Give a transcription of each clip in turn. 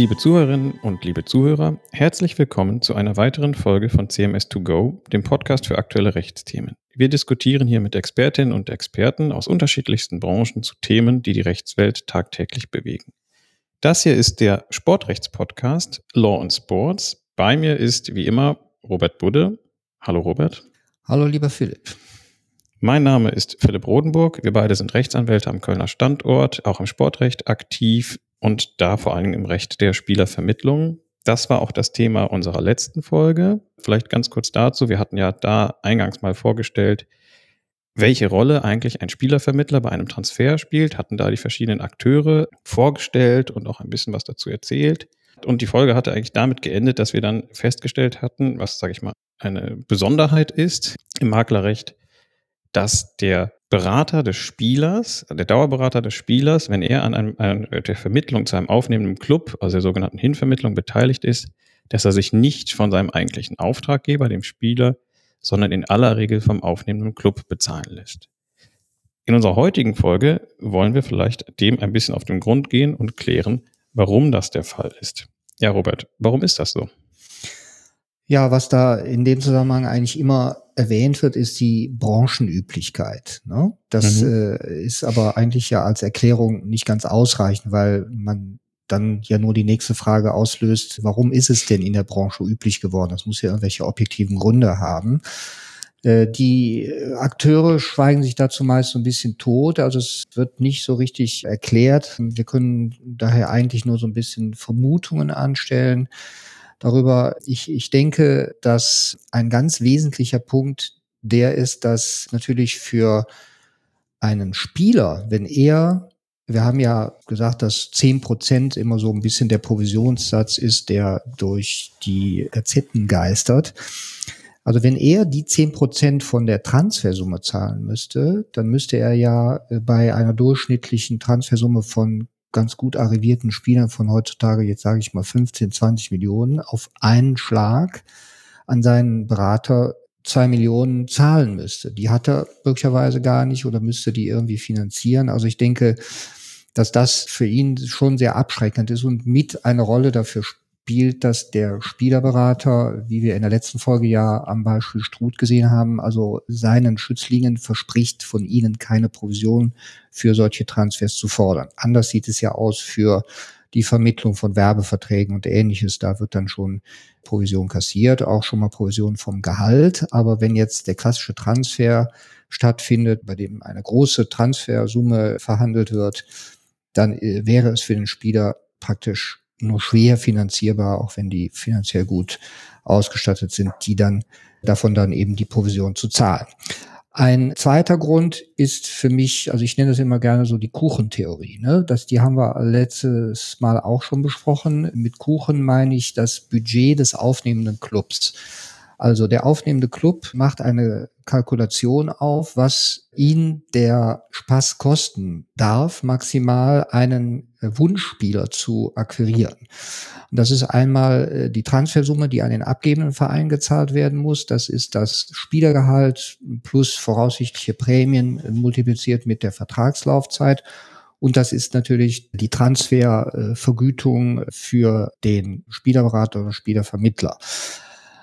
Liebe Zuhörerinnen und liebe Zuhörer, herzlich willkommen zu einer weiteren Folge von CMS2Go, dem Podcast für aktuelle Rechtsthemen. Wir diskutieren hier mit Expertinnen und Experten aus unterschiedlichsten Branchen zu Themen, die die Rechtswelt tagtäglich bewegen. Das hier ist der Sportrechtspodcast Law and Sports. Bei mir ist wie immer Robert Budde. Hallo Robert. Hallo lieber Philipp. Mein Name ist Philipp Rodenburg. Wir beide sind Rechtsanwälte am Kölner Standort, auch im Sportrecht aktiv und da vor allem im Recht der Spielervermittlung. Das war auch das Thema unserer letzten Folge. Vielleicht ganz kurz dazu. Wir hatten ja da eingangs mal vorgestellt, welche Rolle eigentlich ein Spielervermittler bei einem Transfer spielt, hatten da die verschiedenen Akteure vorgestellt und auch ein bisschen was dazu erzählt. Und die Folge hatte eigentlich damit geendet, dass wir dann festgestellt hatten, was, sage ich mal, eine Besonderheit ist im Maklerrecht, dass der Berater des Spielers, der Dauerberater des Spielers, wenn er an, einem, an der Vermittlung zu einem aufnehmenden Club, also der sogenannten Hinvermittlung, beteiligt ist, dass er sich nicht von seinem eigentlichen Auftraggeber, dem Spieler, sondern in aller Regel vom aufnehmenden Club bezahlen lässt. In unserer heutigen Folge wollen wir vielleicht dem ein bisschen auf den Grund gehen und klären, warum das der Fall ist. Ja, Robert, warum ist das so? Ja, was da in dem Zusammenhang eigentlich immer erwähnt wird, ist die Branchenüblichkeit. Ne? Das mhm. äh, ist aber eigentlich ja als Erklärung nicht ganz ausreichend, weil man dann ja nur die nächste Frage auslöst, warum ist es denn in der Branche üblich geworden? Das muss ja irgendwelche objektiven Gründe haben. Äh, die Akteure schweigen sich dazu meist so ein bisschen tot, also es wird nicht so richtig erklärt. Wir können daher eigentlich nur so ein bisschen Vermutungen anstellen darüber. Ich, ich denke, dass ein ganz wesentlicher Punkt der ist, dass natürlich für einen Spieler, wenn er, wir haben ja gesagt, dass zehn Prozent immer so ein bisschen der Provisionssatz ist, der durch die Gazetten geistert. Also wenn er die zehn Prozent von der Transfersumme zahlen müsste, dann müsste er ja bei einer durchschnittlichen Transfersumme von ganz gut arrivierten Spielern von heutzutage, jetzt sage ich mal 15, 20 Millionen, auf einen Schlag an seinen Berater zwei Millionen zahlen müsste. Die hat er möglicherweise gar nicht oder müsste die irgendwie finanzieren. Also ich denke, dass das für ihn schon sehr abschreckend ist und mit eine Rolle dafür spielt, dass der Spielerberater, wie wir in der letzten Folge ja am Beispiel Struth gesehen haben, also seinen Schützlingen verspricht, von ihnen keine Provision für solche Transfers zu fordern. Anders sieht es ja aus für die Vermittlung von Werbeverträgen und ähnliches. Da wird dann schon Provision kassiert, auch schon mal Provision vom Gehalt. Aber wenn jetzt der klassische Transfer stattfindet, bei dem eine große Transfersumme verhandelt wird, dann äh, wäre es für den Spieler praktisch nur schwer finanzierbar, auch wenn die finanziell gut ausgestattet sind, die dann davon dann eben die Provision zu zahlen. Ein zweiter Grund ist für mich, also ich nenne das immer gerne so die Kuchentheorie. Ne? Das, die haben wir letztes Mal auch schon besprochen. Mit Kuchen meine ich das Budget des aufnehmenden Clubs. Also der aufnehmende Club macht eine Kalkulation auf, was ihn der Spaß kosten darf, maximal einen Wunschspieler zu akquirieren. Und das ist einmal äh, die Transfersumme, die an den abgebenden Verein gezahlt werden muss. Das ist das Spielergehalt plus voraussichtliche Prämien äh, multipliziert mit der Vertragslaufzeit. Und das ist natürlich die Transfervergütung für den Spielerberater oder Spielervermittler.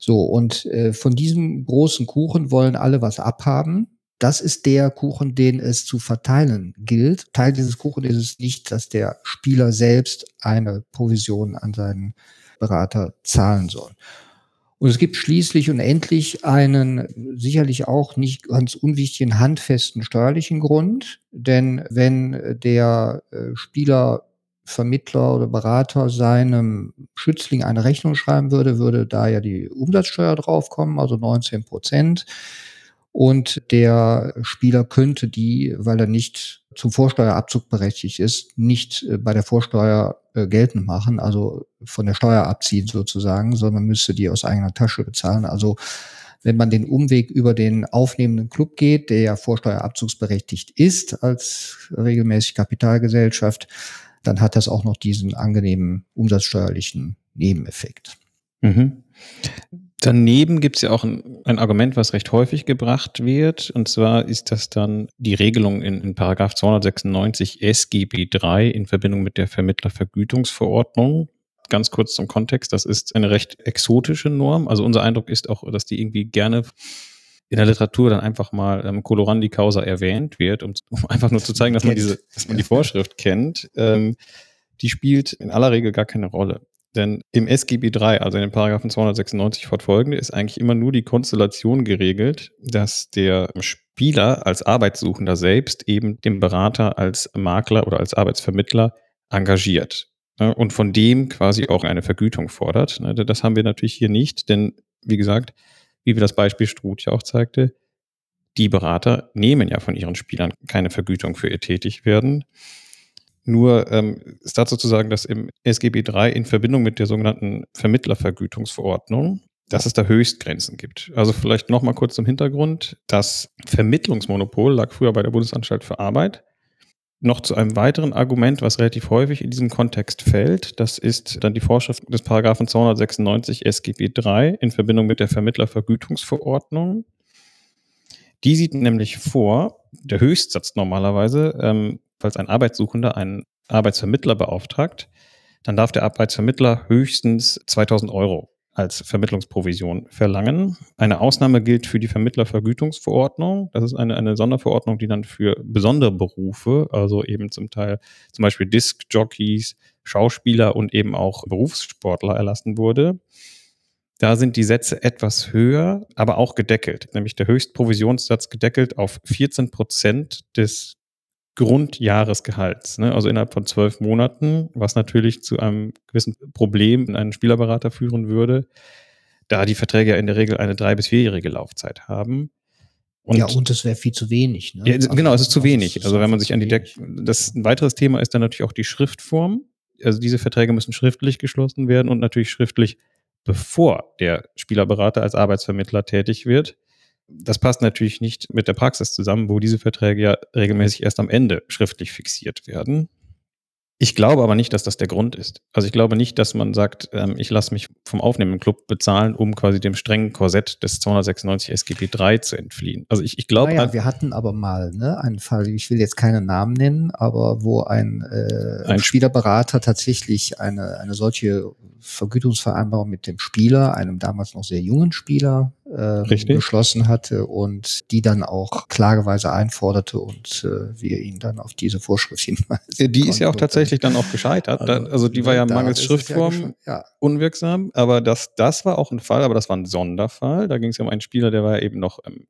So, und äh, von diesem großen Kuchen wollen alle was abhaben. Das ist der Kuchen, den es zu verteilen gilt. Teil dieses Kuchen ist es nicht, dass der Spieler selbst eine Provision an seinen Berater zahlen soll. Und es gibt schließlich und endlich einen sicherlich auch nicht ganz unwichtigen handfesten steuerlichen Grund. Denn wenn der äh, Spieler Vermittler oder Berater seinem Schützling eine Rechnung schreiben würde, würde da ja die Umsatzsteuer draufkommen, also 19 Prozent. Und der Spieler könnte die, weil er nicht zum Vorsteuerabzug berechtigt ist, nicht äh, bei der Vorsteuer äh, geltend machen, also von der Steuer abziehen sozusagen, sondern müsste die aus eigener Tasche bezahlen. Also wenn man den Umweg über den aufnehmenden Club geht, der ja vorsteuerabzugsberechtigt ist als regelmäßig Kapitalgesellschaft, dann hat das auch noch diesen angenehmen umsatzsteuerlichen Nebeneffekt. Mhm. Daneben gibt es ja auch ein, ein, Argument, was recht häufig gebracht wird. Und zwar ist das dann die Regelung in, in Paragraph 296 SGB III in Verbindung mit der Vermittlervergütungsverordnung. ganz kurz zum Kontext, das ist eine recht exotische Norm. Also unser Eindruck ist auch, dass die irgendwie gerne in der Literatur dann einfach mal ähm, Colorandi Causa erwähnt wird, um, um einfach nur zu zeigen, dass man diese, dass man die Vorschrift kennt. Ähm, die spielt in aller Regel gar keine Rolle. Denn im SGB 3, also in den Paragraphen 296 fortfolgende, ist eigentlich immer nur die Konstellation geregelt, dass der Spieler als Arbeitssuchender selbst eben den Berater als Makler oder als Arbeitsvermittler engagiert ne, und von dem quasi auch eine Vergütung fordert. Ne, das haben wir natürlich hier nicht, denn wie gesagt, wie wir das Beispiel Struth ja auch zeigte, die Berater nehmen ja von ihren Spielern keine Vergütung für ihr Tätigwerden. Nur ähm, ist dazu zu sagen, dass im SGB III in Verbindung mit der sogenannten Vermittlervergütungsverordnung, dass es da Höchstgrenzen gibt. Also vielleicht nochmal kurz zum Hintergrund. Das Vermittlungsmonopol lag früher bei der Bundesanstalt für Arbeit. Noch zu einem weiteren Argument, was relativ häufig in diesem Kontext fällt, das ist dann die Vorschrift des Paragraphen 296 SGB III in Verbindung mit der Vermittlervergütungsverordnung. Die sieht nämlich vor, der Höchstsatz normalerweise, ähm, falls ein Arbeitssuchender einen Arbeitsvermittler beauftragt, dann darf der Arbeitsvermittler höchstens 2000 Euro als Vermittlungsprovision verlangen. Eine Ausnahme gilt für die Vermittlervergütungsverordnung. Das ist eine, eine Sonderverordnung, die dann für besondere Berufe, also eben zum Teil zum Beispiel Diskjockeys, Schauspieler und eben auch Berufssportler erlassen wurde. Da sind die Sätze etwas höher, aber auch gedeckelt, nämlich der Höchstprovisionssatz gedeckelt auf 14 Prozent des Grundjahresgehalts, ne? also innerhalb von zwölf Monaten, was natürlich zu einem gewissen Problem in einen Spielerberater führen würde, da die Verträge ja in der Regel eine drei- bis vierjährige Laufzeit haben. Und ja, und es wäre viel zu wenig. Ne? Ja, also, genau, es ist zu wenig. Also wenn man sich an die Deck, das ein weiteres Thema ist dann natürlich auch die Schriftform. Also diese Verträge müssen schriftlich geschlossen werden und natürlich schriftlich bevor der Spielerberater als Arbeitsvermittler tätig wird. Das passt natürlich nicht mit der Praxis zusammen, wo diese Verträge ja regelmäßig erst am Ende schriftlich fixiert werden. Ich glaube aber nicht, dass das der Grund ist. Also ich glaube nicht, dass man sagt, ähm, ich lasse mich vom aufnehmenden Club bezahlen, um quasi dem strengen Korsett des 296 SGB 3 zu entfliehen. Also ich, ich glaube. Naja, wir hatten aber mal ne, einen Fall, ich will jetzt keinen Namen nennen, aber wo ein, äh, ein Spielerberater tatsächlich eine, eine solche Vergütungsvereinbarung mit dem Spieler, einem damals noch sehr jungen Spieler, äh, geschlossen hatte und die dann auch klageweise einforderte und äh, wir ihn dann auf diese Vorschrift hinweisen. Die ist ja auch tatsächlich dann auch gescheitert. Also, also die war ja mangels Schriftform ja ja. unwirksam, aber das, das war auch ein Fall, aber das war ein Sonderfall. Da ging es ja um einen Spieler, der war ja eben noch ähm,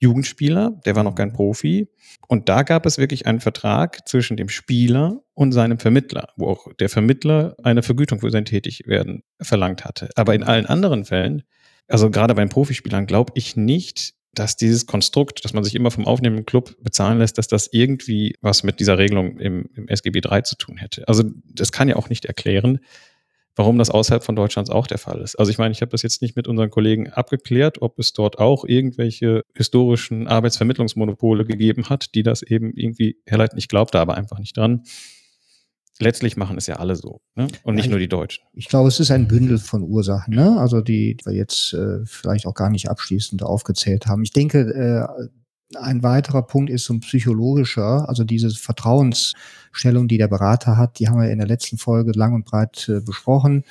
Jugendspieler, der war noch kein mhm. Profi. Und da gab es wirklich einen Vertrag zwischen dem Spieler und seinem Vermittler, wo auch der Vermittler eine Vergütung für sein Tätigwerden verlangt hatte. Aber in allen anderen Fällen also gerade beim Profispielern glaube ich nicht, dass dieses Konstrukt, dass man sich immer vom aufnehmenden Club bezahlen lässt, dass das irgendwie was mit dieser Regelung im, im SGB III zu tun hätte. Also das kann ja auch nicht erklären, warum das außerhalb von Deutschlands auch der Fall ist. Also ich meine, ich habe das jetzt nicht mit unseren Kollegen abgeklärt, ob es dort auch irgendwelche historischen Arbeitsvermittlungsmonopole gegeben hat, die das eben irgendwie herleiten. Ich glaube da aber einfach nicht dran letztlich machen es ja alle so, ne? Und nicht ja, nur die Deutschen. Ich glaube, es ist ein Bündel von Ursachen, ne? Also die, die wir jetzt äh, vielleicht auch gar nicht abschließend aufgezählt haben. Ich denke, äh, ein weiterer Punkt ist so ein psychologischer, also diese Vertrauensstellung, die der Berater hat, die haben wir in der letzten Folge lang und breit äh, besprochen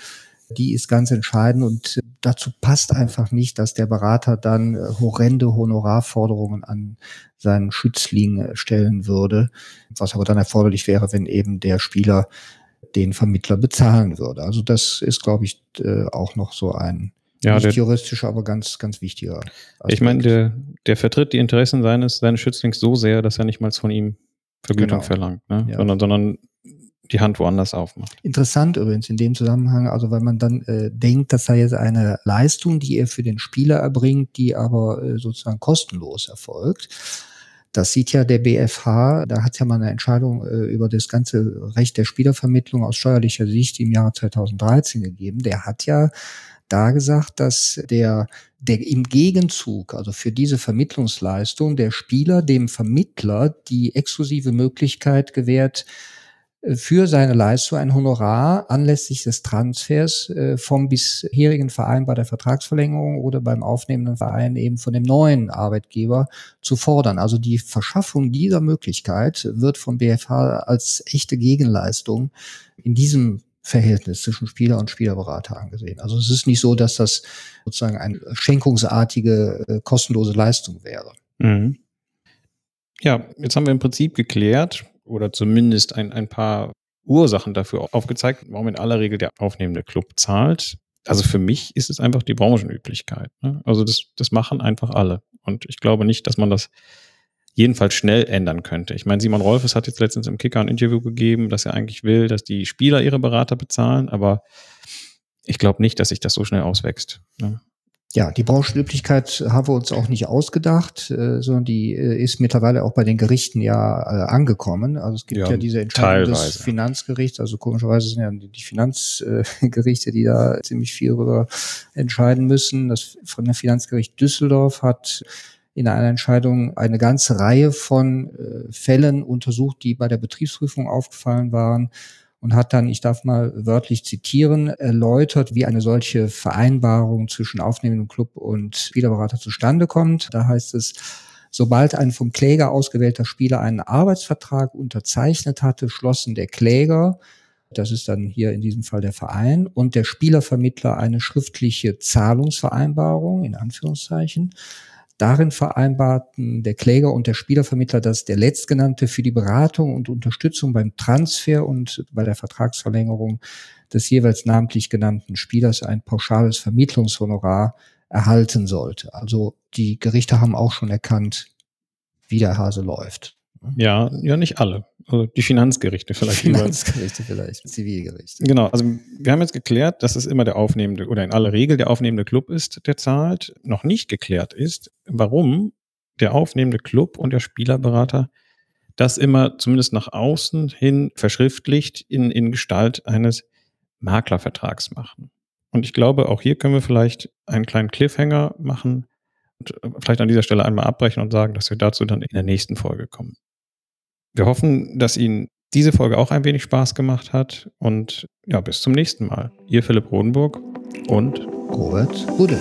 die ist ganz entscheidend und äh, dazu passt einfach nicht, dass der Berater dann äh, horrende Honorarforderungen an seinen Schützling äh, stellen würde, was aber dann erforderlich wäre, wenn eben der Spieler den Vermittler bezahlen würde. Also das ist, glaube ich, auch noch so ein ja, nicht der, juristischer, aber ganz, ganz wichtiger. Aspekt. Ich meine, der, der vertritt die Interessen seines, seines Schützlings so sehr, dass er nicht mal von ihm Vergütung genau. verlangt, ne? Ja. sondern, sondern die Hand woanders aufmacht. Interessant übrigens in dem Zusammenhang, also wenn man dann äh, denkt, das sei jetzt eine Leistung, die er für den Spieler erbringt, die aber äh, sozusagen kostenlos erfolgt. Das sieht ja der BFH, da hat ja mal eine Entscheidung äh, über das ganze Recht der Spielervermittlung aus steuerlicher Sicht im Jahr 2013 gegeben. Der hat ja da gesagt, dass der, der im Gegenzug, also für diese Vermittlungsleistung, der Spieler dem Vermittler die exklusive Möglichkeit gewährt, für seine Leistung ein Honorar anlässlich des Transfers äh, vom bisherigen Verein bei der Vertragsverlängerung oder beim aufnehmenden Verein eben von dem neuen Arbeitgeber zu fordern. Also die Verschaffung dieser Möglichkeit wird vom BFH als echte Gegenleistung in diesem Verhältnis zwischen Spieler und Spielerberater angesehen. Also es ist nicht so, dass das sozusagen eine schenkungsartige, äh, kostenlose Leistung wäre. Mhm. Ja, jetzt haben wir im Prinzip geklärt oder zumindest ein, ein paar Ursachen dafür aufgezeigt, warum in aller Regel der aufnehmende Club zahlt. Also für mich ist es einfach die Branchenüblichkeit. Ne? Also das, das machen einfach alle. Und ich glaube nicht, dass man das jedenfalls schnell ändern könnte. Ich meine, Simon Rolfes hat jetzt letztens im Kicker ein Interview gegeben, dass er eigentlich will, dass die Spieler ihre Berater bezahlen, aber ich glaube nicht, dass sich das so schnell auswächst. Ne? Ja, die Branchenüblichkeit haben wir uns auch nicht ausgedacht, äh, sondern die äh, ist mittlerweile auch bei den Gerichten ja äh, angekommen. Also es gibt ja, ja diese Entscheidung teilweise. des Finanzgerichts, also komischerweise sind ja die Finanzgerichte, die da ziemlich viel darüber entscheiden müssen. Das von der Finanzgericht Düsseldorf hat in einer Entscheidung eine ganze Reihe von Fällen untersucht, die bei der Betriebsprüfung aufgefallen waren und hat dann, ich darf mal wörtlich zitieren, erläutert, wie eine solche Vereinbarung zwischen aufnehmendem Club und Spielerberater zustande kommt. Da heißt es, sobald ein vom Kläger ausgewählter Spieler einen Arbeitsvertrag unterzeichnet hatte, schlossen der Kläger das ist dann hier in diesem Fall der Verein und der Spielervermittler eine schriftliche Zahlungsvereinbarung in Anführungszeichen. Darin vereinbarten der Kläger und der Spielervermittler, dass der Letztgenannte für die Beratung und Unterstützung beim Transfer und bei der Vertragsverlängerung des jeweils namentlich genannten Spielers ein pauschales Vermittlungshonorar erhalten sollte. Also die Gerichte haben auch schon erkannt, wie der Hase läuft. Ja, ja, nicht alle. Also die Finanzgerichte vielleicht. Finanzgerichte vielleicht, Zivilgerichte. Genau, also wir haben jetzt geklärt, dass es immer der aufnehmende oder in aller Regel der aufnehmende Club ist, der zahlt. Noch nicht geklärt ist, warum der aufnehmende Club und der Spielerberater das immer zumindest nach außen hin verschriftlicht in, in Gestalt eines Maklervertrags machen. Und ich glaube, auch hier können wir vielleicht einen kleinen Cliffhanger machen und vielleicht an dieser Stelle einmal abbrechen und sagen, dass wir dazu dann in der nächsten Folge kommen. Wir hoffen, dass Ihnen diese Folge auch ein wenig Spaß gemacht hat und ja, bis zum nächsten Mal. Ihr Philipp Rodenburg und Robert Budde.